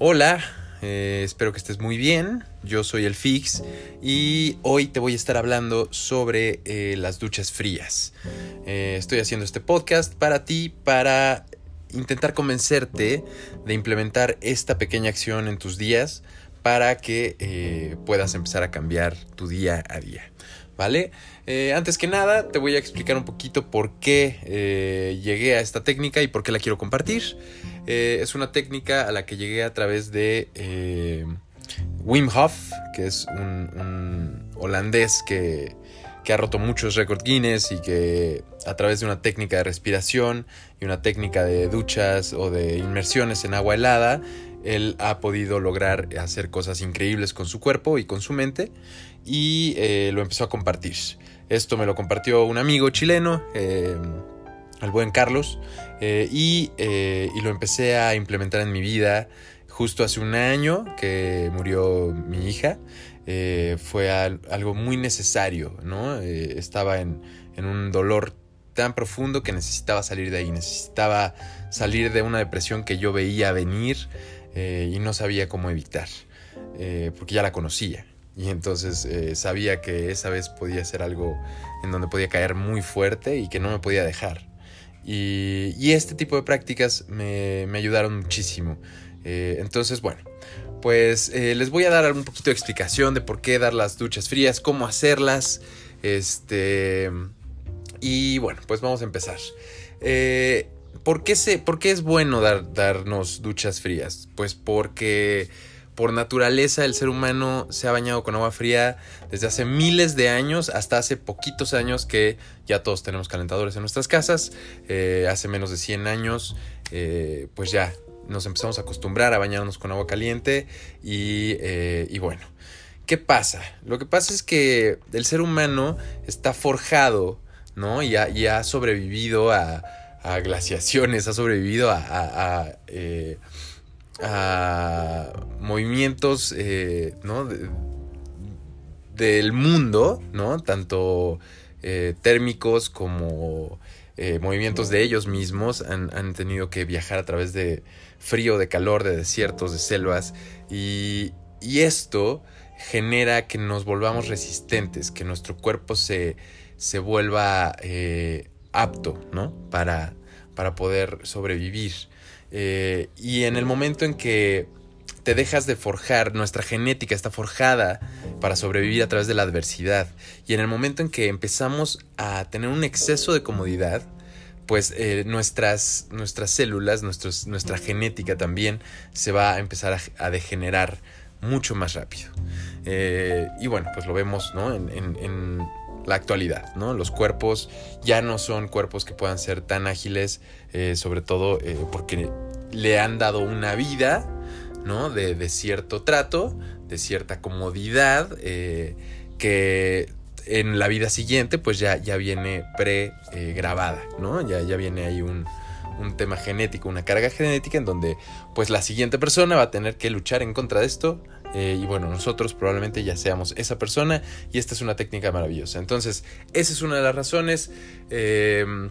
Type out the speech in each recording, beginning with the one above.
Hola, eh, espero que estés muy bien. Yo soy el Fix y hoy te voy a estar hablando sobre eh, las duchas frías. Eh, estoy haciendo este podcast para ti, para intentar convencerte de implementar esta pequeña acción en tus días para que puedas empezar a cambiar tu día a día. ¿Vale? antes que nada, te voy a explicar un poquito por qué llegué a esta técnica y por qué la quiero compartir. Eh, es una técnica a la que llegué a través de eh, Wim Hof, que es un, holandés que, ha roto muchos récords Guinness y que a través de una técnica de respiración y una técnica de duchas o de inmersiones en agua helada, él ha podido lograr hacer cosas increíbles con su cuerpo y con su mente y eh, lo empezó a compartir. Esto me lo compartió un amigo chileno al buen Carlos, eh, eh, y, lo empecé a implementar en mi vida justo hace un año que murió mi hija. Eh, fue algo muy necesario, ¿no? estaba en, un dolor tan profundo que necesitaba salir de ahí, necesitaba salir de una depresión que yo veía venir y no sabía cómo evitar, porque ya la conocía. Y entonces sabía que esa vez podía ser algo en donde podía caer muy fuerte y que no me podía dejar. Y, este tipo de prácticas me, ayudaron muchísimo. Eh, entonces, bueno, pues eh, les voy a dar un poquito de explicación de por qué dar las duchas frías, cómo hacerlas. Este. Y bueno, pues vamos a empezar. Eh, ¿por, qué se, ¿por, qué es bueno dar, darnos duchas frías? Pues porque por naturaleza el ser humano se ha bañado con agua fría desde hace miles de años hasta hace poquitos años que ya todos tenemos calentadores en nuestras casas. Eh, hace menos de 100 años eh, pues ya nos empezamos a acostumbrar a bañarnos con agua caliente y, eh, bueno. ¿Qué pasa? Lo que pasa es que el ser humano está forjado, ¿no? Y ha, sobrevivido a, glaciaciones, ha sobrevivido a movimientos eh, del mundo, ¿no? tanto eh, térmicos como eh, movimientos de ellos mismos han, tenido que viajar a través de frío, de calor, de desiertos, de selvas y, esto genera que nos volvamos resistentes, que nuestro cuerpo se, se vuelva apto ¿no? para, para poder sobrevivir. Eh, y en el momento en que te dejas de forjar, nuestra genética está forjada para sobrevivir a través de la adversidad. Y en el momento en que empezamos a tener un exceso de comodidad, pues eh, nuestras, nuestras células, nuestra genética también se va a empezar a, degenerar mucho más rápido. Eh, y bueno, pues lo vemos ¿no? en, la actualidad, ¿no? Los cuerpos ya no son cuerpos que puedan ser tan ágiles, eh, sobre todo eh, porque le han dado una vida, ¿no? De, cierto trato, de cierta comodidad, eh, que en la vida siguiente pues ya, ya viene pre-grabada, ¿no? Ya, ya viene ahí un, un tema genético, una carga genética en donde pues la siguiente persona va a tener que luchar en contra de esto eh, y bueno, nosotros probablemente ya seamos esa persona y esta es una técnica maravillosa. Entonces, esa es una de las razones em,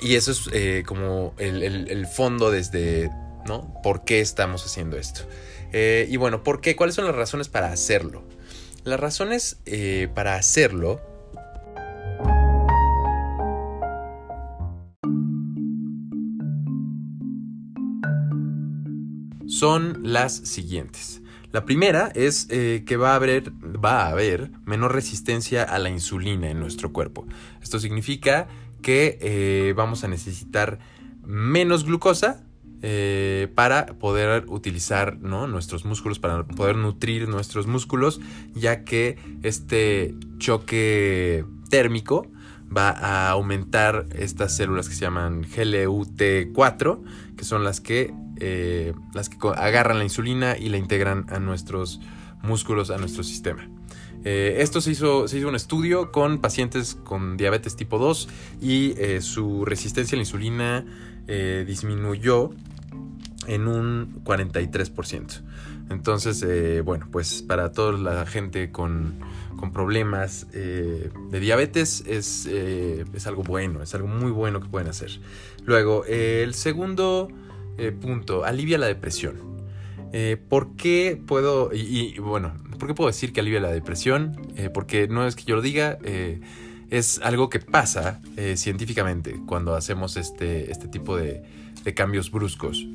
y eso es eh, como el, fondo desde, ¿no? ¿Por qué estamos haciendo esto? Eh, y bueno, ¿por qué? ¿Cuáles son las razones para hacerlo? Las razones para hacerlo son las siguientes. La primera es eh, que va a, haber, va a haber menor resistencia a la insulina en nuestro cuerpo. Esto significa que eh, vamos a necesitar menos glucosa eh, para poder utilizar nuestros músculos, para poder nutrir nuestros músculos, ya que este choque térmico va a aumentar estas células que se llaman GLUT4, que son las que eh, las que agarran la insulina y la integran a nuestros músculos, a nuestro sistema. Eh, esto se hizo, se hizo un estudio con pacientes con diabetes tipo 2 y eh, su resistencia a la insulina disminuyó en un 43%. Entonces, bueno, pues para toda la gente con, con problemas de diabetes es, es, algo bueno, es algo muy bueno que pueden hacer. Luego, el segundo eh, punto, alivia la depresión. Eh, ¿Por qué puedo, y, bueno, por qué puedo decir que alivia la depresión? Eh, porque no es que yo lo diga, eh, es algo que pasa científicamente cuando hacemos este, este tipo de cambios bruscos.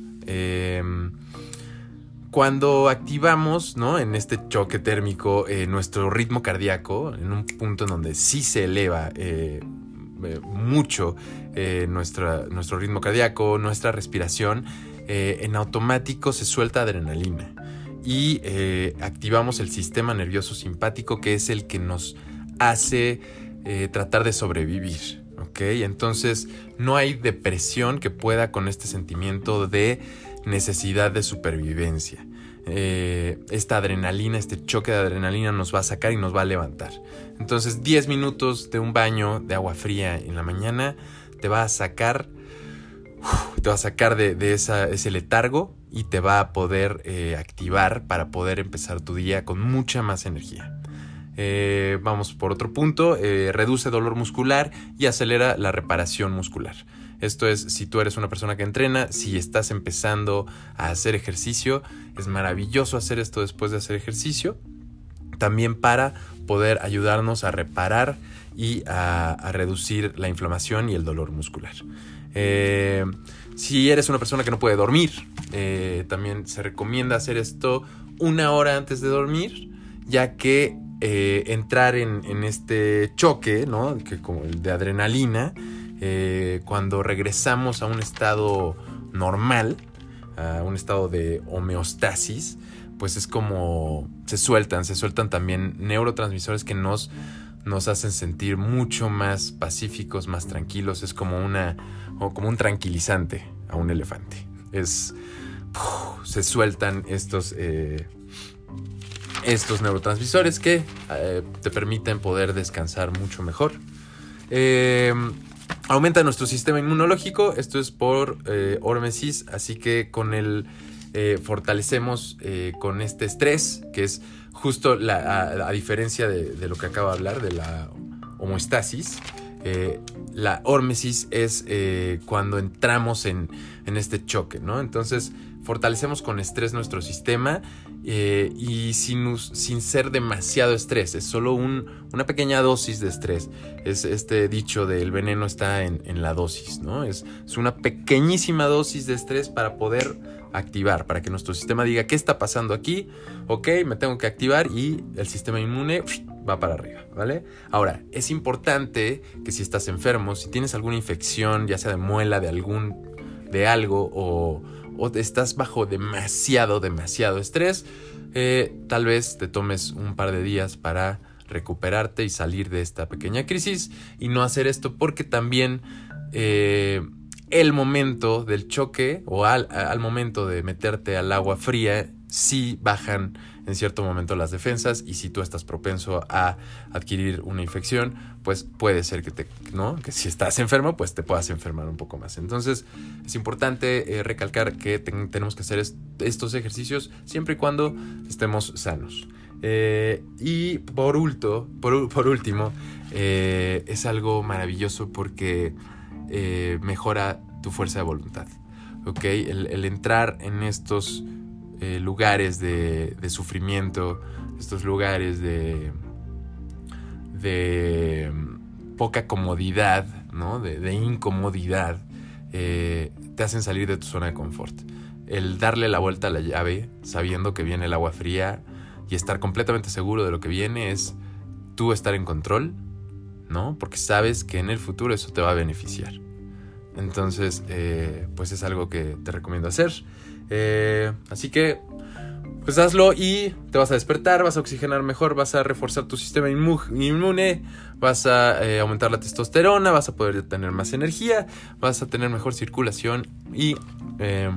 Cuando activamos, ¿no? En este choque térmico, nuestro ritmo cardíaco, en un punto en donde sí se eleva mucho nuestro ritmo cardíaco, nuestra respiración, eh, en automático se suelta adrenalina y eh, activamos el sistema nervioso simpático que es el que nos hace eh, tratar de sobrevivir. ¿Ok? Entonces no hay depresión que pueda con este sentimiento de necesidad de supervivencia. esta adrenalina, este choque de adrenalina nos va a sacar y nos va a levantar. Entonces 10 minutos de un baño de agua fría en la mañana te va a sacar te va a sacar de, ese letargo y te va a poder eh, activar para poder empezar tu día con mucha más energía. Eh, vamos por otro punto, eh, reduce dolor muscular y acelera la reparación muscular. Esto es, si tú eres una persona que entrena, si estás empezando a hacer ejercicio, es maravilloso hacer esto después de hacer ejercicio. También para poder ayudarnos a reparar y a reducir la inflamación y el dolor muscular. Eh, si eres una persona que no puede dormir, también se recomienda hacer esto una hora antes de dormir, ya que eh, entrar en, este choque, ¿no? Que como el de adrenalina, cuando regresamos a un estado normal, a un estado de homeostasis, pues es como se sueltan, se sueltan también neurotransmisores que nos, nos hacen sentir mucho más pacíficos, más tranquilos. Es como una como un tranquilizante a un elefante. Es. se sueltan estos. Eh, estos neurotransmisores que eh, te permiten poder descansar mucho mejor. Eh, aumenta nuestro sistema inmunológico. Esto es por Hormesis. Así que con el. fortalecemos con este estrés, que es justo a, diferencia de, de, lo que acabo de hablar, de la homoestasis, eh, la hormesis es eh, cuando entramos en, este choque, ¿no? Entonces fortalecemos con estrés nuestro sistema eh, y sin, sin, ser demasiado estrés, es solo una pequeña dosis de estrés. Es este dicho del veneno está en, la dosis, ¿no? Es, es, una pequeñísima dosis de estrés para poder activar, para que nuestro sistema diga, ¿qué está pasando aquí? Ok, me tengo que activar y el sistema inmune va para arriba, ¿vale? Ahora, es importante que si estás enfermo, si tienes alguna infección, ya sea de muela, de algún, de algo, o, estás bajo demasiado, demasiado estrés, eh, tal vez te tomes un par de días para recuperarte y salir de esta pequeña crisis y no hacer esto porque también eh, el momento del choque o al, al momento de meterte al agua fría sí bajan en cierto momento las defensas y si tú estás propenso a adquirir una infección, pues puede ser que te, ¿no? Que si estás enfermo, pues te puedas enfermar un poco más. Entonces, es importante eh, recalcar que tenemos que hacer estos ejercicios siempre y cuando estemos sanos. Eh, y por, por, último, eh, es algo maravilloso porque mejora tu fuerza de voluntad. ¿ok? el entrar en estos eh, lugares de, sufrimiento, estos lugares de, mm, poca comodidad, ¿no? de, incomodidad, eh, te hacen salir de tu zona de confort. El darle la vuelta a la llave sabiendo que viene el agua fría y estar completamente seguro de lo que viene es tú estar en control, ¿no? Porque sabes que en el futuro eso te va a beneficiar. Entonces, eh, pues es algo que te recomiendo hacer. Eh, así que, pues hazlo y te vas a despertar, vas a oxigenar mejor, vas a reforzar tu sistema inmune, vas a eh, aumentar la testosterona, vas a poder tener más energía, vas a tener mejor circulación y, eh,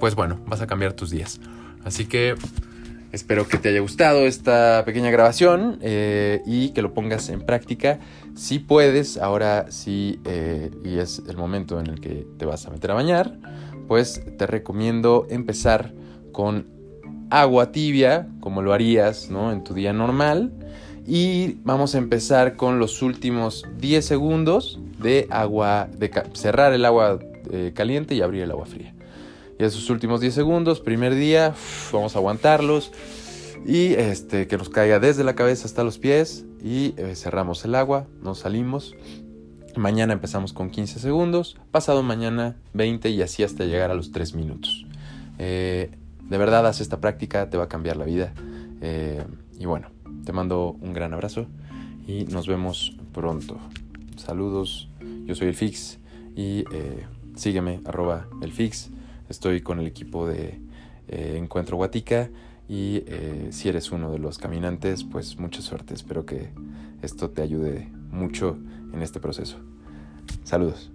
pues bueno, vas a cambiar tus días. Así que espero que te haya gustado esta pequeña grabación y que lo pongas en práctica. Si puedes, ahora sí, y es el momento en el que te vas a meter a bañar pues te recomiendo empezar con agua tibia, como lo harías ¿no? en tu día normal. Y vamos a empezar con los últimos 10 segundos de agua, de cerrar el agua eh, caliente y abrir el agua fría. Y esos últimos 10 segundos, primer día, vamos a aguantarlos y este, que nos caiga desde la cabeza hasta los pies y eh, cerramos el agua, nos salimos. Mañana empezamos con 15 segundos, pasado mañana 20 y así hasta llegar a los 3 minutos. Eh, de verdad, haz esta práctica, te va a cambiar la vida. Eh, y bueno, te mando un gran abrazo y nos vemos pronto. Saludos, yo soy el Fix y sígueme arroba el Fix. Estoy con el equipo de Encuentro Guatica y eh, si eres uno de los caminantes, pues mucha suerte. Espero que esto te ayude mucho en este proceso. Saludos.